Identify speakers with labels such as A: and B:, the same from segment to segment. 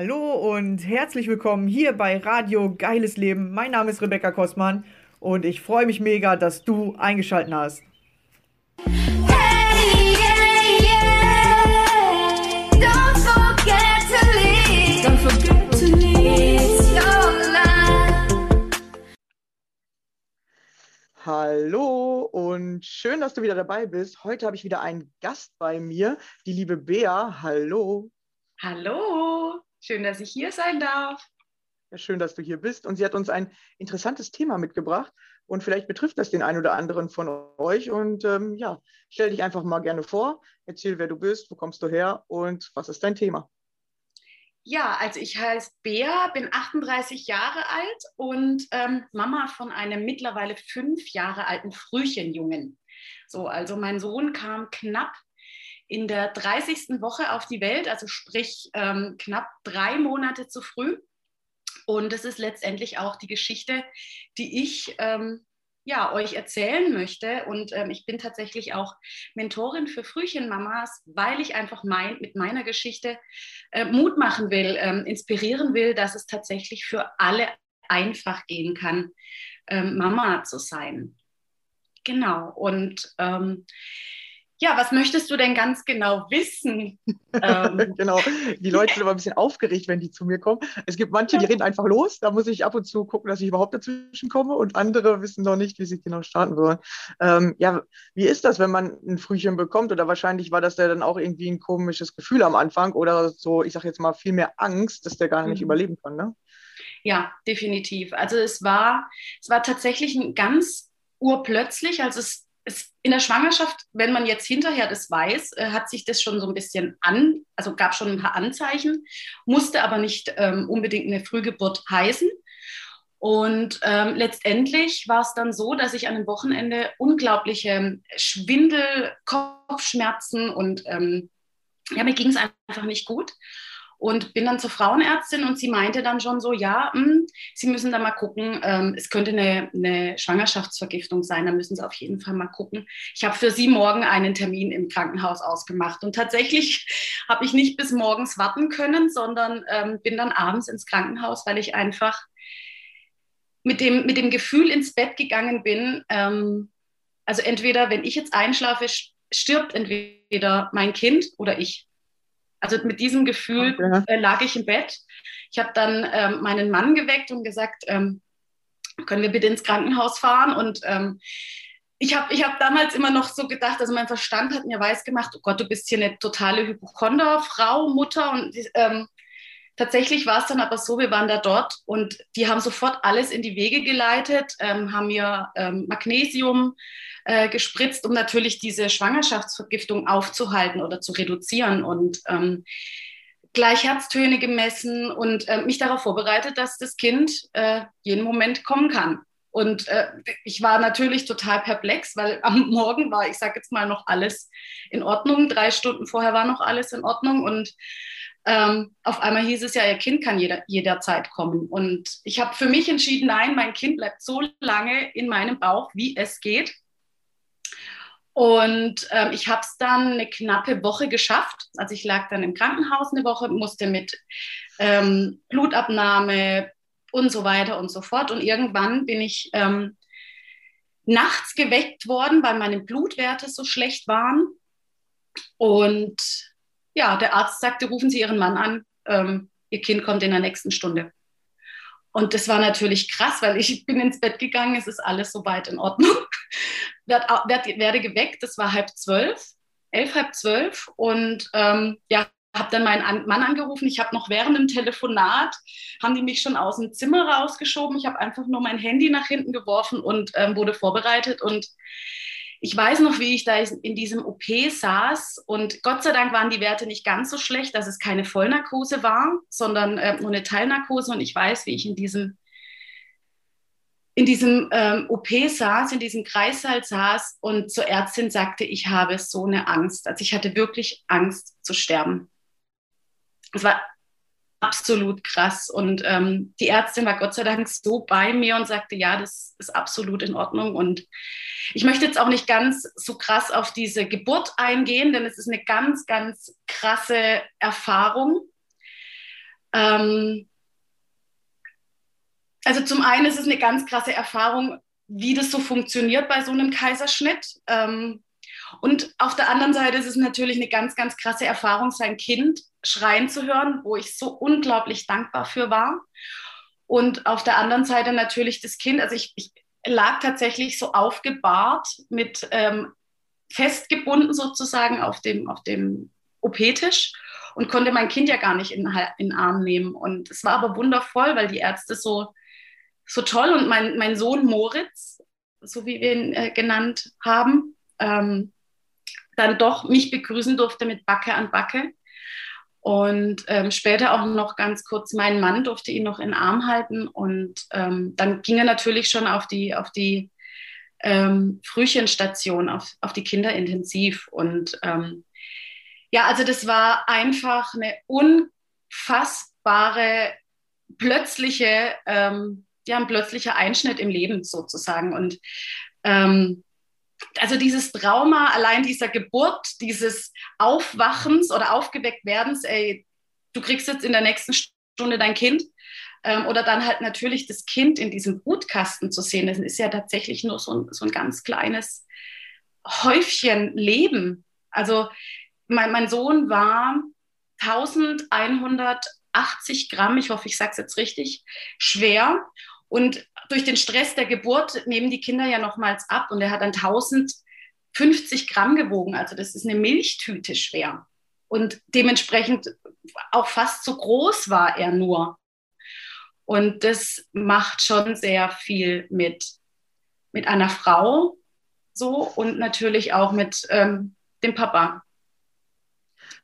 A: Hallo und herzlich willkommen hier bei Radio Geiles Leben. Mein Name ist Rebecca Kostmann und ich freue mich mega, dass du eingeschaltet hast.
B: Hey, yeah, yeah. Don't forget to leave. Don't forget to leave your life.
A: Hallo und schön, dass du wieder dabei bist. Heute habe ich wieder einen Gast bei mir, die liebe Bea. Hallo.
C: Hallo, schön, dass ich hier sein darf.
A: Ja, schön, dass du hier bist. Und sie hat uns ein interessantes Thema mitgebracht. Und vielleicht betrifft das den einen oder anderen von euch. Und ähm, ja, stell dich einfach mal gerne vor. Erzähl, wer du bist, wo kommst du her und was ist dein Thema?
C: Ja, also ich heiße Bea, bin 38 Jahre alt und ähm, Mama von einem mittlerweile fünf Jahre alten Frühchenjungen. So, also mein Sohn kam knapp in der 30. Woche auf die Welt, also sprich ähm, knapp drei Monate zu früh. Und das ist letztendlich auch die Geschichte, die ich ähm, ja, euch erzählen möchte. Und ähm, ich bin tatsächlich auch Mentorin für Frühchenmamas, weil ich einfach mein, mit meiner Geschichte äh, Mut machen will, ähm, inspirieren will, dass es tatsächlich für alle einfach gehen kann, ähm, Mama zu sein. Genau. Und ähm, ja, was möchtest du denn ganz genau wissen?
A: ähm, genau, die Leute sind immer ein bisschen aufgeregt, wenn die zu mir kommen. Es gibt manche, die reden einfach los. Da muss ich ab und zu gucken, dass ich überhaupt dazwischen komme. Und andere wissen noch nicht, wie sie genau starten sollen. Ähm, ja, wie ist das, wenn man ein Frühchen bekommt? Oder wahrscheinlich war das ja dann auch irgendwie ein komisches Gefühl am Anfang oder so, ich sage jetzt mal, viel mehr Angst, dass der gar nicht mhm. überleben kann, ne?
C: Ja, definitiv. Also es war, es war tatsächlich ein ganz urplötzlich, also es es, in der Schwangerschaft, wenn man jetzt hinterher das weiß, äh, hat sich das schon so ein bisschen an, also gab schon ein paar Anzeichen, musste aber nicht ähm, unbedingt eine Frühgeburt heißen. Und ähm, letztendlich war es dann so, dass ich an einem Wochenende unglaubliche Schwindel, Kopfschmerzen und ähm, ja, mir ging es einfach nicht gut und bin dann zur Frauenärztin und sie meinte dann schon so, ja, mh, hm, Sie müssen da mal gucken, ähm, es könnte eine, eine, Schwangerschaftsvergiftung sein, da müssen Sie auf jeden Fall mal gucken. Ich habe für Sie morgen einen Termin im Krankenhaus ausgemacht und tatsächlich habe ich nicht bis morgens warten können, sondern ähm, bin dann abends ins Krankenhaus, weil ich einfach mit dem, mit dem Gefühl ins Bett gegangen bin, ähm, also entweder, wenn ich jetzt einschlafe, stirbt entweder mein Kind oder ich. Also mit diesem Gefühl okay. äh, lag ich im Bett. Ich habe dann ähm, meinen Mann geweckt und gesagt, ähm, können wir bitte ins Krankenhaus fahren? Und ähm, ich habe ich hab damals immer noch so gedacht, also mein Verstand hat mir weiß gemacht, oh Gott, du bist hier eine totale Hypochonder, Frau, Mutter. Und ähm, tatsächlich war es dann aber so, wir waren da dort und die haben sofort alles in die Wege geleitet, ähm, haben mir ähm, Magnesium äh, gespritzt, um natürlich diese Schwangerschaftsvergiftung aufzuhalten oder zu reduzieren und ähm, gleich Herztöne gemessen und äh, mich darauf vorbereitet, dass das Kind äh, jeden Moment kommen kann. Und äh, ich war natürlich total perplex, weil am Morgen war, ich sage jetzt mal, noch alles in Ordnung. Drei Stunden vorher war noch alles in Ordnung. Und ähm, auf einmal hieß es ja, ihr Kind kann jeder, jederzeit kommen. Und ich habe für mich entschieden, nein, mein Kind bleibt so lange in meinem Bauch, wie es geht. Und ähm, ich habe es dann eine knappe Woche geschafft. Also ich lag dann im Krankenhaus eine Woche, musste mit ähm, Blutabnahme und so weiter und so fort. Und irgendwann bin ich ähm, nachts geweckt worden, weil meine Blutwerte so schlecht waren. Und ja, der Arzt sagte, rufen Sie Ihren Mann an, ähm, Ihr Kind kommt in der nächsten Stunde. Und das war natürlich krass, weil ich bin ins Bett gegangen, es ist alles soweit in Ordnung werd, werd, werde geweckt, das war halb zwölf, elf, halb zwölf und ähm, ja, habe dann meinen Mann angerufen. Ich habe noch während dem Telefonat, haben die mich schon aus dem Zimmer rausgeschoben. Ich habe einfach nur mein Handy nach hinten geworfen und ähm, wurde vorbereitet. Und ich weiß noch, wie ich da in diesem OP saß. Und Gott sei Dank waren die Werte nicht ganz so schlecht, dass es keine Vollnarkose war, sondern äh, nur eine Teilnarkose. Und ich weiß, wie ich in diesem in diesem ähm, OP saß, in diesem Kreissaal saß und zur Ärztin sagte, ich habe so eine Angst. Also ich hatte wirklich Angst zu sterben. Es war absolut krass. Und ähm, die Ärztin war Gott sei Dank so bei mir und sagte, ja, das ist absolut in Ordnung. Und ich möchte jetzt auch nicht ganz so krass auf diese Geburt eingehen, denn es ist eine ganz, ganz krasse Erfahrung. Ähm, also zum einen ist es eine ganz krasse Erfahrung, wie das so funktioniert bei so einem Kaiserschnitt. Ähm, und auf der anderen Seite ist es natürlich eine ganz, ganz krasse Erfahrung, sein Kind schreien zu hören, wo ich so unglaublich dankbar für war. Und auf der anderen Seite natürlich das Kind, also ich, ich lag tatsächlich so aufgebahrt mit ähm, festgebunden sozusagen auf dem, auf dem OP-Tisch und konnte mein Kind ja gar nicht in, in den Arm nehmen. Und es war aber wundervoll, weil die Ärzte so, so toll und mein, mein Sohn Moritz, so wie wir ihn äh, genannt haben, ähm, dann doch mich begrüßen durfte mit Backe an Backe. Und ähm, später auch noch ganz kurz mein Mann durfte ihn noch in den Arm halten. Und ähm, dann ging er natürlich schon auf die, auf die ähm, Frühchenstation, auf, auf die Kinderintensiv. Und ähm, ja, also das war einfach eine unfassbare, plötzliche, ähm, ja, ein plötzlicher Einschnitt im Leben sozusagen. Und ähm, also dieses Trauma, allein dieser Geburt, dieses Aufwachens oder aufgeweckt werdens, ey, du kriegst jetzt in der nächsten Stunde dein Kind. Ähm, oder dann halt natürlich das Kind in diesem Brutkasten zu sehen. Das ist ja tatsächlich nur so ein, so ein ganz kleines Häufchen Leben. Also mein, mein Sohn war 1180 Gramm, ich hoffe, ich sage es jetzt richtig, schwer. Und durch den Stress der Geburt nehmen die Kinder ja nochmals ab und er hat dann 1050 Gramm gewogen. Also das ist eine Milchtüte schwer. Und dementsprechend auch fast so groß war er nur. Und das macht schon sehr viel mit, mit einer Frau so und natürlich auch mit ähm, dem Papa.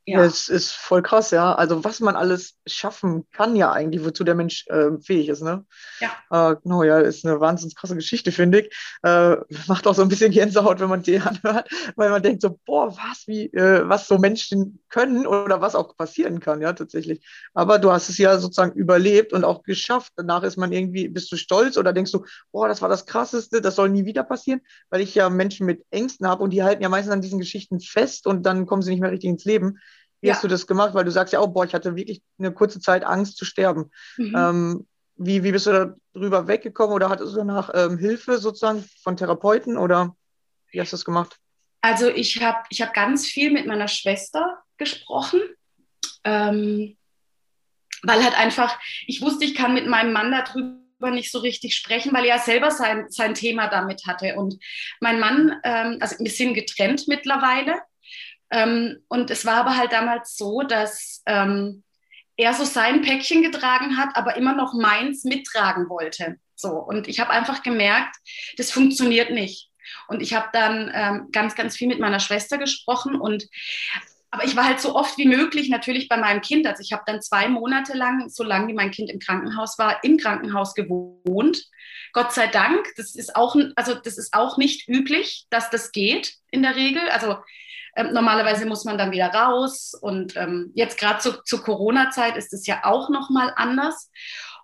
A: Ja. Es ist voll krass, ja. Also was man alles schaffen kann ja eigentlich, wozu der Mensch äh, fähig ist, ne? Ja. Äh, genau, ja, ist eine wahnsinnig krasse Geschichte, finde ich. Äh, macht auch so ein bisschen Gänsehaut, wenn man die anhört, weil man denkt so, boah, was, wie, äh, was so Menschen können oder was auch passieren kann, ja, tatsächlich. Aber du hast es ja sozusagen überlebt und auch geschafft. Danach ist man irgendwie, bist du stolz oder denkst du, boah, das war das Krasseste, das soll nie wieder passieren, weil ich ja Menschen mit Ängsten habe und die halten ja meistens an diesen Geschichten fest und dann kommen sie nicht mehr richtig ins Leben. Wie ja. hast du das gemacht? Weil du sagst ja auch, boah, ich hatte wirklich eine kurze Zeit Angst zu sterben. Mhm. Ähm, wie, wie bist du darüber weggekommen oder hattest du danach ähm, Hilfe sozusagen von Therapeuten oder wie hast du das gemacht?
C: Also ich habe ich hab ganz viel mit meiner Schwester gesprochen, ähm, weil halt einfach, ich wusste, ich kann mit meinem Mann darüber nicht so richtig sprechen, weil er selber sein, sein Thema damit hatte. Und mein Mann, ähm, also wir sind getrennt mittlerweile, ähm, und es war aber halt damals so, dass ähm, er so sein Päckchen getragen hat, aber immer noch meins mittragen wollte. So. Und ich habe einfach gemerkt, das funktioniert nicht. Und ich habe dann ähm, ganz, ganz viel mit meiner Schwester gesprochen und aber ich war halt so oft wie möglich natürlich bei meinem Kind. Also ich habe dann zwei Monate lang, so lange wie mein Kind im Krankenhaus war, im Krankenhaus gewohnt. Gott sei Dank, das ist auch, also das ist auch nicht üblich, dass das geht in der Regel. Also ähm, normalerweise muss man dann wieder raus und ähm, jetzt gerade zu, zur Corona-Zeit ist es ja auch noch mal anders.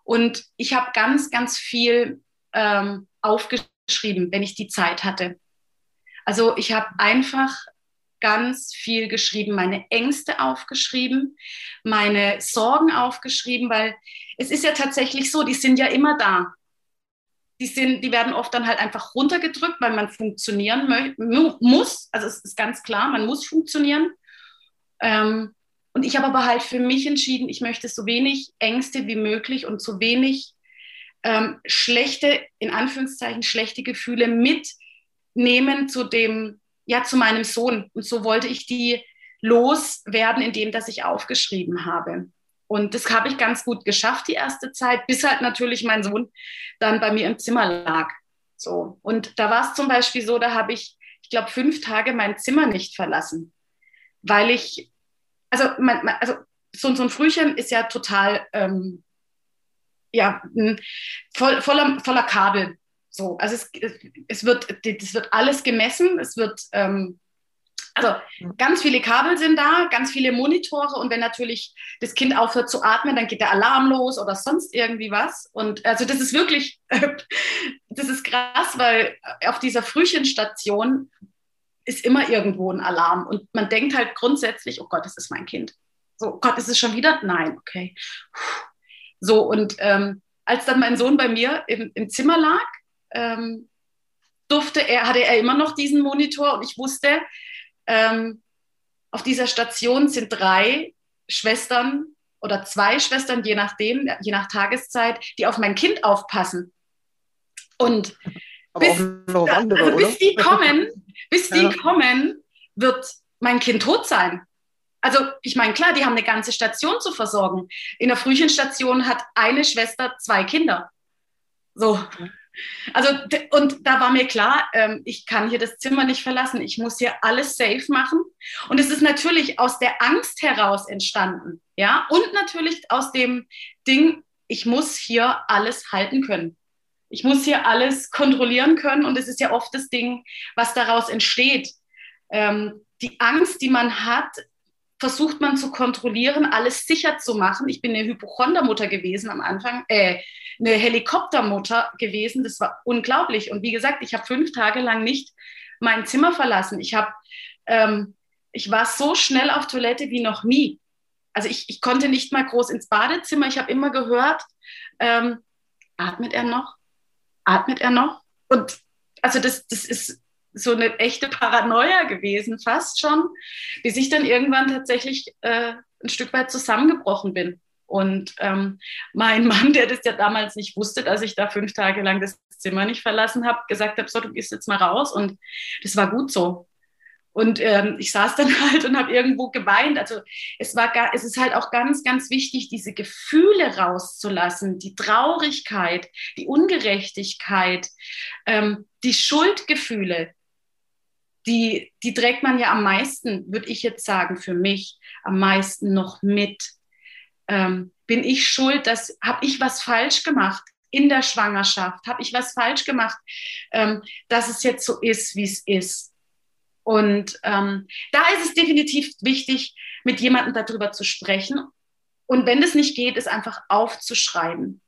C: Und ich habe ganz, ganz viel ähm, aufgeschrieben, wenn ich die Zeit hatte. Also ich habe einfach ganz viel geschrieben, meine Ängste aufgeschrieben, meine Sorgen aufgeschrieben, weil es ist ja tatsächlich so, die sind ja immer da die, sind, die werden oft dann halt einfach runtergedrückt, weil man funktionieren muss. Also es ist ganz klar, man muss funktionieren. Ähm, und ich habe aber halt für mich entschieden, ich möchte so wenig Ängste wie möglich und so wenig ähm, schlechte, in Anführungszeichen, schlechte Gefühle mitnehmen zu dem, ja, zu meinem Sohn. Und so wollte ich die loswerden, indem dass ich aufgeschrieben habe. Und das habe ich ganz gut geschafft, die erste Zeit, bis halt natürlich mein Sohn dann bei mir im Zimmer lag. So. Und da war es zum Beispiel so, da habe ich, ich glaube, fünf Tage mein Zimmer nicht verlassen, weil ich, also, mein, also so, so ein Frühchen ist ja total, ähm, ja, voll, voller, voller Kabel. So, also es, es wird, das wird alles gemessen, es wird ähm, also ganz viele Kabel sind da, ganz viele Monitore und wenn natürlich das Kind aufhört zu atmen, dann geht der Alarm los oder sonst irgendwie was. Und also das ist wirklich, das ist krass, weil auf dieser Frühchenstation ist immer irgendwo ein Alarm und man denkt halt grundsätzlich, oh Gott, das ist mein Kind. So, Gott, ist es schon wieder? Nein, okay. So, und ähm, als dann mein Sohn bei mir im, im Zimmer lag, ähm, durfte er, hatte er immer noch diesen Monitor und ich wusste, ähm, auf dieser Station sind drei Schwestern oder zwei Schwestern, je nachdem, je nach Tageszeit, die auf mein Kind aufpassen. Und bis,
A: andere,
C: also bis die kommen, bis die
A: Ja.
C: kommen, wird mein Kind tot sein. Also ich meine, klar, die haben eine ganze Station zu versorgen. In der Frühchenstation hat eine Schwester zwei Kinder. So. Also, und da war mir klar, ähm, ich kann hier das Zimmer nicht verlassen. Ich muss hier alles safe machen. Und es ist natürlich aus der Angst heraus entstanden. Ja, und natürlich aus dem Ding, ich muss hier alles halten können. Ich muss hier alles kontrollieren können. Und es ist ja oft das Ding, was daraus entsteht. Ähm, die Angst, die man hat, versucht man zu kontrollieren, alles sicher zu machen. Ich bin eine Hypochondermutter gewesen am Anfang, äh, eine Helikoptermutter gewesen. Das war unglaublich. Und wie gesagt, ich habe fünf Tage lang nicht mein Zimmer verlassen. Ich habe, ähm, ich war so schnell auf Toilette wie noch nie. Also ich, ich konnte nicht mal groß ins Badezimmer. Ich habe immer gehört, ähm, atmet er noch? Atmet er noch? Und also das, das ist so eine echte Paranoia gewesen, fast schon, bis ich dann irgendwann tatsächlich äh, ein Stück weit zusammengebrochen bin. Und ähm, mein Mann, der das ja damals nicht wusste, dass ich da fünf Tage lang das Zimmer nicht verlassen habe, gesagt habe, so, du gehst jetzt mal raus. Und das war gut so. Und ähm, ich saß dann halt und habe irgendwo geweint. Also es war gar, es ist halt auch ganz, ganz wichtig, diese Gefühle rauszulassen, die Traurigkeit, die Ungerechtigkeit, ähm, die Schuldgefühle, die, die trägt man ja am meisten, würde ich jetzt sagen, für mich am meisten noch mit. Ähm, bin ich schuld, dass habe ich was falsch gemacht in der Schwangerschaft? Habe ich was falsch gemacht, ähm, dass es jetzt so ist, wie es ist? Und ähm, da ist es definitiv wichtig, mit jemandem darüber zu sprechen. Und wenn das nicht geht, es einfach aufzuschreiben.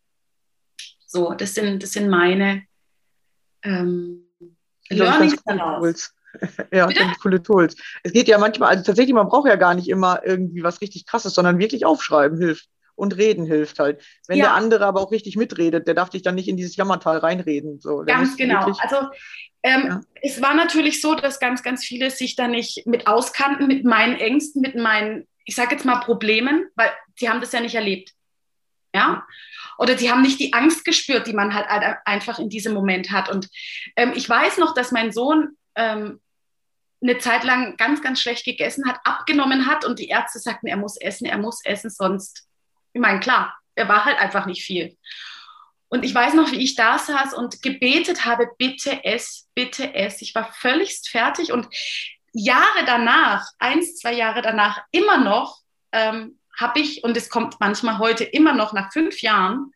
C: So, das sind, das sind meine ähm, Learnings daraus.
A: Ja,
C: Bitte?
A: ganz coole Tools. Es geht ja manchmal, also tatsächlich, man braucht ja gar nicht immer irgendwie was richtig krasses, sondern wirklich aufschreiben hilft. Und reden hilft halt. Wenn
C: Ja.
A: der andere aber auch richtig mitredet, der darf dich dann nicht in dieses Jammertal reinreden. So,
C: Ganz genau.
A: wirklich-
C: Also ähm,
A: Ja.
C: es war natürlich so, dass ganz, ganz viele sich da nicht mit auskannten, mit meinen Ängsten, mit meinen, ich sage jetzt mal Problemen, weil die haben das ja nicht erlebt. Ja? Oder die haben nicht die Angst gespürt, die man halt ein- einfach in diesem Moment hat. Und ähm, ich weiß noch, dass mein Sohn ähm, eine Zeit lang ganz, ganz schlecht gegessen hat, abgenommen hat und die Ärzte sagten, er muss essen, er muss essen, sonst, ich meine, klar, er war halt einfach nicht viel. Und ich weiß noch, wie ich da saß und gebetet habe, bitte ess, bitte ess. Ich war völligst fertig und Jahre danach, eins, zwei Jahre danach, immer noch ähm, habe ich, und es kommt manchmal heute immer noch nach fünf Jahren,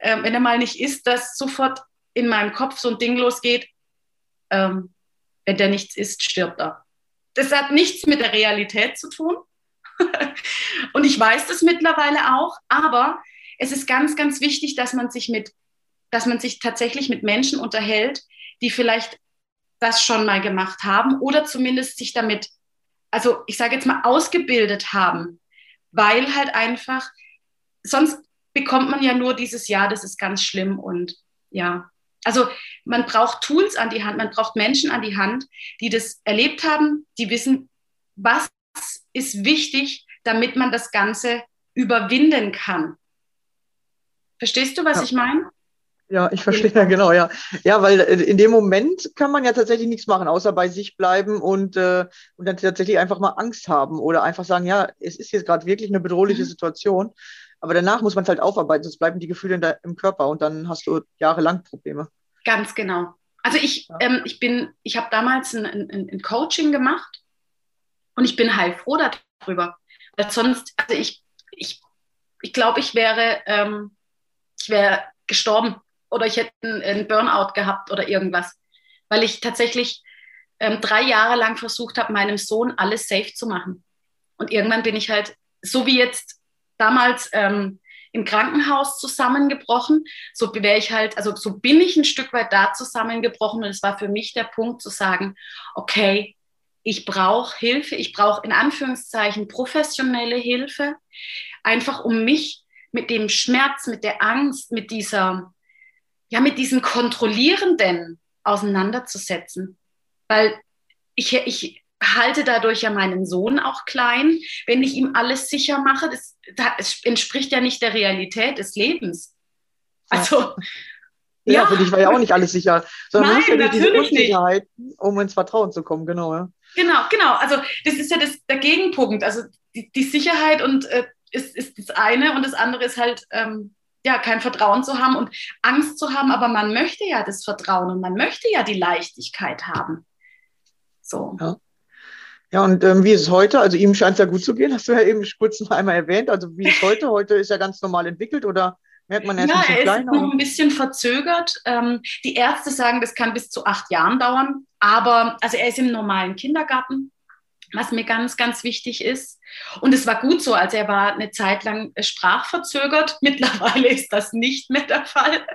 C: ähm, wenn er mal nicht isst, dass sofort in meinem Kopf so ein Ding losgeht, ähm, wenn der nichts isst, stirbt er. Das hat nichts mit der Realität zu tun. und ich weiß das mittlerweile auch, aber es ist ganz, ganz wichtig, dass man sich mit, dass man sich tatsächlich mit Menschen unterhält, die vielleicht das schon mal gemacht haben oder zumindest sich damit, also ich sage jetzt mal, ausgebildet haben, weil halt einfach, sonst bekommt man ja nur dieses Jahr, das ist ganz schlimm und ja. Also man braucht Tools an die Hand, man braucht Menschen an die Hand, die das erlebt haben, die wissen, was ist wichtig, damit man das Ganze überwinden kann. Verstehst du, was
A: Ja.
C: ich meine?
A: Ja, ich verstehe, ja, genau, ja. Ja, weil äh, in dem Moment kann man ja tatsächlich nichts machen, außer bei sich bleiben und, äh, und dann tatsächlich einfach mal Angst haben oder einfach sagen, ja, es ist jetzt gerade wirklich eine bedrohliche
C: Mhm.
A: Situation. Aber danach muss man es halt aufarbeiten, sonst bleiben die Gefühle in der, im Körper und dann hast du jahrelang Probleme.
C: Ganz genau. Also ich,
A: Ja.
C: ähm, ich bin, ich habe damals ein, ein, ein Coaching gemacht und ich bin heilfroh darüber. Weil sonst, also ich, ich, ich glaube, ich wäre, ähm, ich wäre gestorben oder ich hätte einen, einen Burnout gehabt oder irgendwas. Weil ich tatsächlich ähm, drei Jahre lang versucht habe, meinem Sohn alles safe zu machen. Und irgendwann bin ich halt, so wie jetzt damals ähm, im Krankenhaus zusammengebrochen, so wäre ich halt, also so bin ich ein Stück weit da zusammengebrochen und es war für mich der Punkt zu sagen, okay, ich brauche Hilfe, ich brauche in Anführungszeichen professionelle Hilfe, einfach um mich mit dem Schmerz, mit der Angst, mit dieser, ja, mit diesem Kontrollierenden auseinanderzusetzen. Weil ich, ich halte dadurch ja meinen Sohn auch klein, wenn ich ihm alles sicher mache. Das, das entspricht ja nicht der Realität des Lebens. Also,
A: ja, ja, für dich war ja auch nicht alles sicher, sondern
C: Nein,
A: man ja diese
C: natürlich nicht.
A: Unsicherheit, um ins Vertrauen zu kommen, genau. Ja.
C: Genau, genau. Also das ist ja das, der Gegenpunkt. Also die, die Sicherheit und äh, ist, ist das eine und das andere ist halt ähm, ja kein Vertrauen zu haben und Angst zu haben, aber man möchte ja das Vertrauen und man möchte ja die Leichtigkeit haben. So.
A: Ja. Ja, und ähm, wie ist es heute? Also ihm scheint es ja gut zu gehen, hast du ja eben kurz noch einmal erwähnt. Also wie ist es heute? Heute ist er ganz normal entwickelt oder merkt man erst
C: Ja,
A: ein bisschen
C: er ist noch ein bisschen verzögert. Ähm, die Ärzte sagen, das kann bis zu acht Jahren dauern. Aber also er ist im normalen Kindergarten, was mir ganz, ganz wichtig ist. Und es war gut so. Also er war eine Zeit lang sprachverzögert. Mittlerweile ist das nicht mehr der Fall.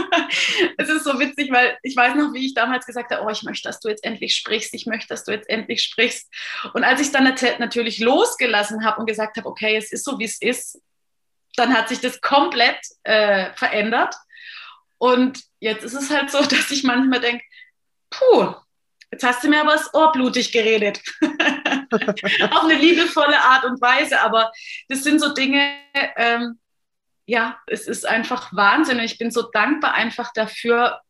C: es ist so witzig, weil ich weiß noch, wie ich damals gesagt habe, oh, ich möchte, dass du jetzt endlich sprichst. Ich möchte, dass du jetzt endlich sprichst. Und als ich dann nat- natürlich losgelassen habe und gesagt habe, okay, es ist so, wie es ist, dann hat sich das komplett äh, verändert. Und jetzt ist es halt so, dass ich manchmal denke, puh, jetzt hast du mir aber das Ohr blutig geredet. Auf eine liebevolle Art und Weise. Aber das sind so Dinge, ähm, ja, es ist einfach Wahnsinn. Ich bin so dankbar einfach dafür,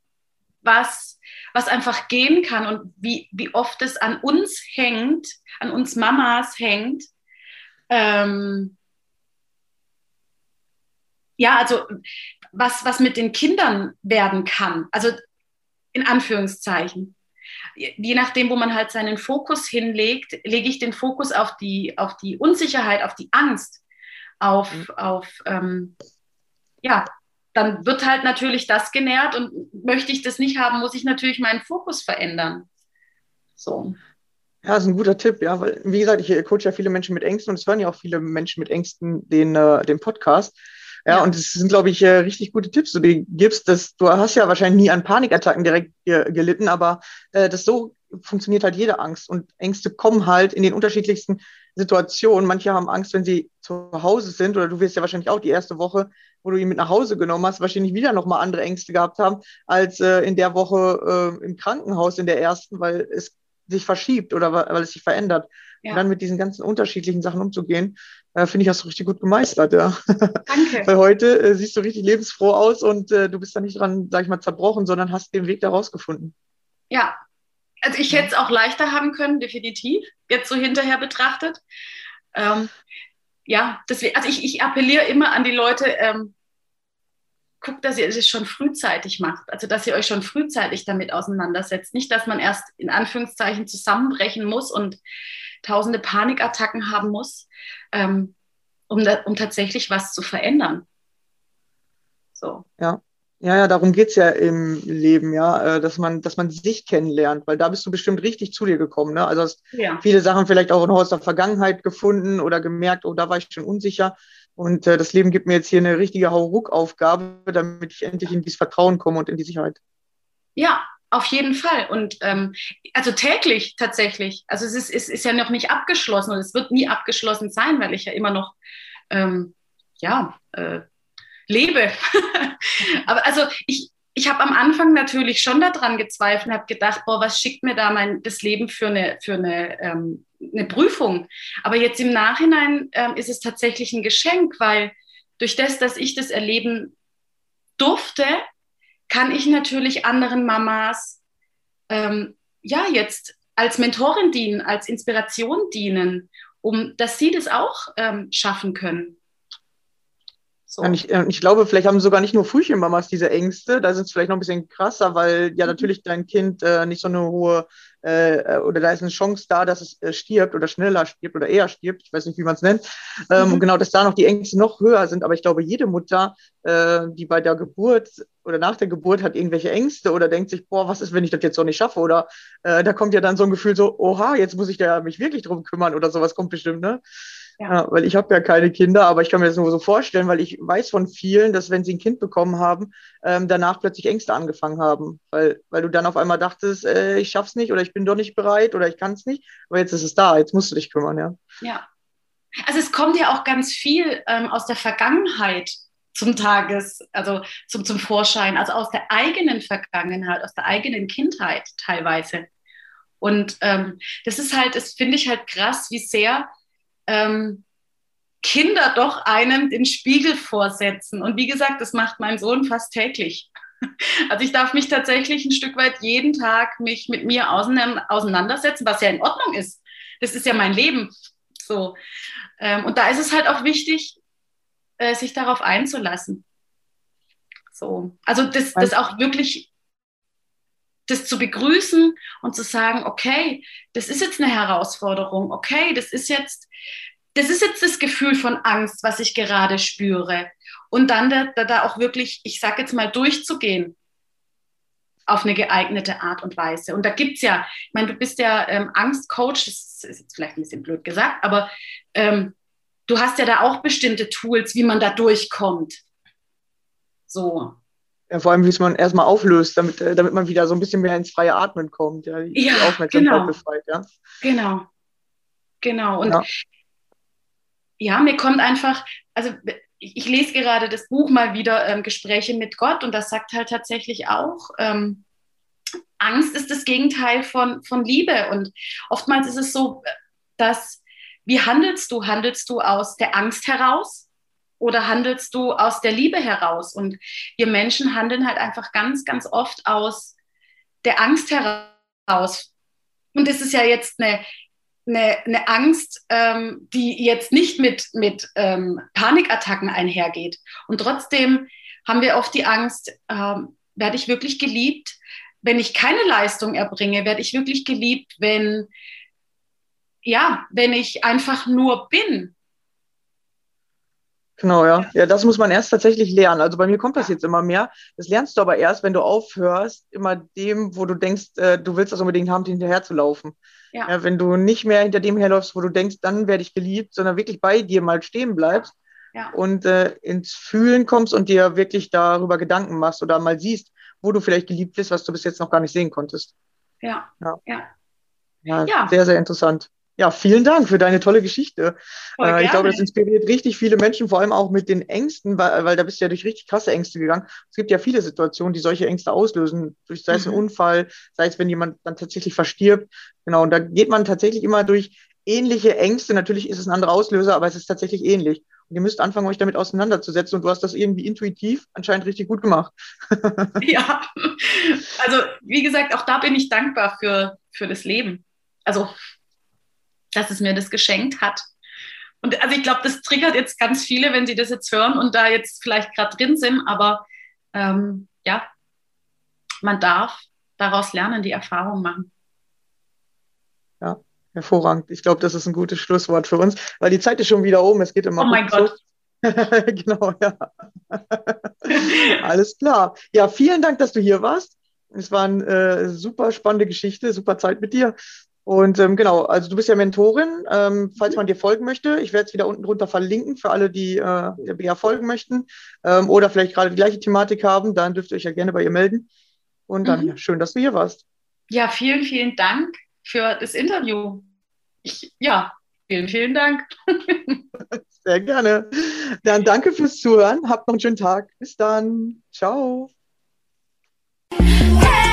C: was, was einfach gehen kann und wie, wie oft es an uns hängt, an uns Mamas hängt. Ähm, ja, also was, was mit den Kindern werden kann. Also in Anführungszeichen. Je nachdem, wo man halt seinen Fokus hinlegt, lege ich den Fokus auf die, auf die Unsicherheit, auf die Angst, auf,
A: Mhm.
C: auf ähm, ja, dann wird halt natürlich das genährt und möchte ich das nicht haben, muss ich natürlich meinen Fokus verändern. So.
A: Ja, das ist ein guter Tipp, ja, weil, wie gesagt, ich coache ja viele Menschen mit Ängsten und es hören ja auch viele Menschen mit Ängsten den, äh, den Podcast. Ja, und es sind, glaube ich, äh, richtig gute Tipps, die du gibst. Dass, du hast ja wahrscheinlich nie an Panikattacken direkt ge gelitten, aber äh, das so funktioniert halt jede Angst. Und Ängste kommen halt in den unterschiedlichsten Situationen. Manche haben Angst, wenn sie zu Hause sind, oder du wirst ja wahrscheinlich auch die erste Woche, wo du ihn mit nach Hause genommen hast, wahrscheinlich wieder nochmal andere Ängste gehabt haben, als äh, in der Woche äh, im Krankenhaus in der ersten, weil es sich verschiebt oder weil es sich verändert.
C: Ja.
A: Und dann mit diesen ganzen unterschiedlichen Sachen umzugehen, äh, finde ich, hast du richtig gut gemeistert, ja.
C: Danke.
A: Weil heute äh, siehst du richtig lebensfroh aus und äh, du bist da nicht dran, sag ich mal, zerbrochen, sondern hast den Weg da rausgefunden.
C: Ja, also ich hätte es auch leichter haben können, definitiv, jetzt so hinterher betrachtet. Ähm, ja, deswegen, also ich, ich appelliere immer an die Leute, ähm, guckt, dass ihr es schon frühzeitig macht, also dass ihr euch schon frühzeitig damit auseinandersetzt. Nicht, dass man erst in Anführungszeichen zusammenbrechen muss und tausende Panikattacken haben muss, ähm, um, da, um tatsächlich was zu verändern. So.
A: Ja, ja, darum geht's ja im Leben, ja, äh, dass man, dass man sich kennenlernt, weil da bist du bestimmt richtig zu dir gekommen, ne? Also hast
C: Ja.
A: viele Sachen vielleicht auch aus der Vergangenheit gefunden oder gemerkt, oh, da war ich schon unsicher. Und äh, das Leben gibt mir jetzt hier eine richtige Hauruck-Aufgabe, damit ich endlich in dieses Vertrauen komme und in die Sicherheit.
C: Ja, auf jeden Fall. Und ähm, also täglich tatsächlich. Also es ist, es ist ja noch nicht abgeschlossen und es wird nie abgeschlossen sein, weil ich ja immer noch ähm, ja, äh, lebe. Aber also ich, ich habe am Anfang natürlich schon daran gezweifelt und habe gedacht, boah, was schickt mir da mein das Leben für eine, für eine, ähm, eine Prüfung? Aber jetzt im Nachhinein ähm, ist es tatsächlich ein Geschenk, weil durch das, dass ich das erleben durfte, kann ich natürlich anderen Mamas ähm, ja jetzt als Mentorin dienen, als Inspiration dienen, um dass sie das auch ähm, schaffen können. So.
A: Ich, äh, ich glaube, vielleicht haben sogar nicht nur Frühchenmamas diese Ängste, da sind es vielleicht noch ein bisschen krasser, weil ja natürlich dein Kind äh, nicht so eine hohe, äh, oder da ist eine Chance da, dass es äh, stirbt oder schneller stirbt oder eher stirbt, ich weiß nicht, wie man es nennt. Ähm,
C: Mhm.
A: Und genau, dass da noch die Ängste noch höher sind. Aber ich glaube, jede Mutter, äh, die bei der Geburt oder nach der Geburt hat irgendwelche Ängste oder denkt sich, boah, was ist, wenn ich das jetzt so nicht schaffe? Oder äh, da kommt ja dann so ein Gefühl so, oha, jetzt muss ich da mich wirklich drum kümmern oder sowas kommt bestimmt, ne?
C: Ja.
A: Ja. weil ich habe ja keine Kinder, aber ich kann mir das nur so vorstellen, weil ich weiß von vielen, dass wenn sie ein Kind bekommen haben, ähm, danach plötzlich Ängste angefangen haben, weil, weil du dann auf einmal dachtest, äh, ich schaff's nicht oder ich bin doch nicht bereit oder ich kann es nicht, aber jetzt ist es da, jetzt musst du dich kümmern, ja.
C: Ja. Also es kommt ja auch ganz viel ähm, aus der Vergangenheit zum Tages, also zum, zum Vorschein, also aus der eigenen Vergangenheit, aus der eigenen Kindheit teilweise. Und ähm, das ist halt, das finde ich halt krass, wie sehr ähm, Kinder doch einem den Spiegel vorsetzen. Und wie gesagt, das macht mein Sohn fast täglich. Also ich darf mich tatsächlich ein Stück weit jeden Tag mich mit mir auseinandersetzen, was ja in Ordnung ist. Das ist ja mein Leben. So. Ähm, und da ist es halt auch wichtig, äh, sich darauf einzulassen. So. Also das, das auch wirklich das zu begrüßen und zu sagen, okay, das ist jetzt eine Herausforderung, okay, das ist jetzt, das ist jetzt das Gefühl von Angst, was ich gerade spüre. Und dann da, da, auch wirklich, ich sage jetzt mal, durchzugehen auf eine geeignete Art und Weise. Und da gibt es ja, ich meine, du bist ja ähm, Angstcoach, das ist jetzt vielleicht ein bisschen blöd gesagt, aber ähm, du hast ja da auch bestimmte Tools, wie man da durchkommt. So.
A: Ja, vor allem, wie es man erstmal auflöst, damit, äh, damit man wieder so ein bisschen mehr ins freie Atmen kommt, ja, die
C: Ja,
A: Aufmerksamkeit
C: genau.
A: befreit, ja.
C: Genau. Genau. Und
A: Ja.
C: ja. mir kommt einfach, also ich, ich lese gerade das Buch mal wieder, ähm, Gespräche mit Gott, und das sagt halt tatsächlich auch, ähm, Angst ist das Gegenteil von, von Liebe. Und oftmals ist es so, dass, wie handelst du? Handelst du aus der Angst heraus? Oder handelst du aus der Liebe heraus? Und wir Menschen handeln halt einfach ganz, ganz oft aus der Angst heraus. Und das ist ja jetzt eine, eine, eine Angst, ähm, die jetzt nicht mit, mit ähm, Panikattacken einhergeht. Und trotzdem haben wir oft die Angst, ähm, werde ich wirklich geliebt, wenn ich keine Leistung erbringe? Werde ich wirklich geliebt, wenn, ja, wenn ich einfach nur bin?
A: Genau, ja. Ja, das muss man erst tatsächlich lernen. Also bei mir kommt das jetzt immer mehr. Das lernst du aber erst, wenn du aufhörst, immer dem, wo du denkst, äh, du willst das unbedingt haben, hinterher zu laufen.
C: Ja.
A: Ja, wenn du nicht mehr hinter dem herläufst, wo du denkst, dann werde ich geliebt, sondern wirklich bei dir mal stehen bleibst
C: Ja.
A: und äh, ins Fühlen kommst und dir wirklich darüber Gedanken machst oder mal siehst, wo du vielleicht geliebt bist, was du bis jetzt noch gar nicht sehen konntest.
C: Ja.
A: Ja.
C: Ja.
A: Ja,
C: Ja.
A: sehr, sehr interessant. Ja, vielen Dank für deine tolle Geschichte. Äh, ich glaube, das inspiriert richtig viele Menschen, vor allem auch mit den Ängsten, weil, weil da bist du ja durch richtig krasse Ängste gegangen. Es gibt ja viele Situationen, die solche Ängste auslösen, durch sei es ein
C: Mhm.
A: Unfall, sei es, wenn jemand dann tatsächlich verstirbt. Genau, und da geht man tatsächlich immer durch ähnliche Ängste. Natürlich ist es ein anderer Auslöser, aber es ist tatsächlich ähnlich. Und ihr müsst anfangen, euch damit auseinanderzusetzen. Und du hast das irgendwie intuitiv anscheinend richtig gut gemacht.
C: Ja, also wie gesagt, auch da bin ich dankbar für, für das Leben. Also, dass es mir das geschenkt hat. Und also ich glaube, das triggert jetzt ganz viele, wenn sie das jetzt hören und da jetzt vielleicht gerade drin sind, aber ähm, ja, man darf daraus lernen, die Erfahrung machen.
A: Hervorragend. Ich glaube, das ist ein gutes Schlusswort für uns, weil die Zeit ist schon wieder um. Es geht immer
C: Oh mein
A: ruckzuck. genau, ja. Alles klar. Ja, vielen Dank, dass du hier warst. Es war eine äh, super spannende Geschichte, super Zeit mit dir. Und ähm, genau, also du bist ja Mentorin. Ähm, falls man dir folgen möchte, ich werde es wieder unten drunter verlinken für alle, die äh, der Bea folgen möchten ähm, oder vielleicht gerade die gleiche Thematik haben, dann dürft ihr euch ja gerne bei ihr melden. Und dann,
C: Mhm.
A: ja, schön, dass du hier warst.
C: Ja, vielen, vielen Dank für das Interview. Ich, ja, vielen, vielen Dank.
A: Sehr gerne. Dann danke fürs Zuhören. Habt noch einen schönen Tag. Bis dann. Ciao.
B: Hey,